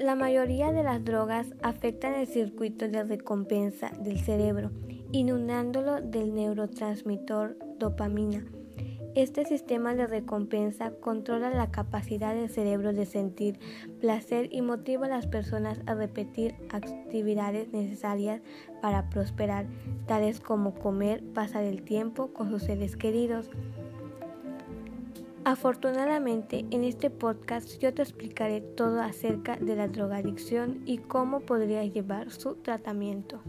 La mayoría de las drogas afectan el circuito de recompensa del cerebro, inundándolo del neurotransmisor dopamina. Este sistema de recompensa controla la capacidad del cerebro de sentir placer y motiva a las personas a repetir actividades necesarias para prosperar, tales como comer, pasar el tiempo con sus seres queridos. Afortunadamente, en este podcast yo te explicaré todo acerca de la drogadicción y cómo podrías llevar su tratamiento.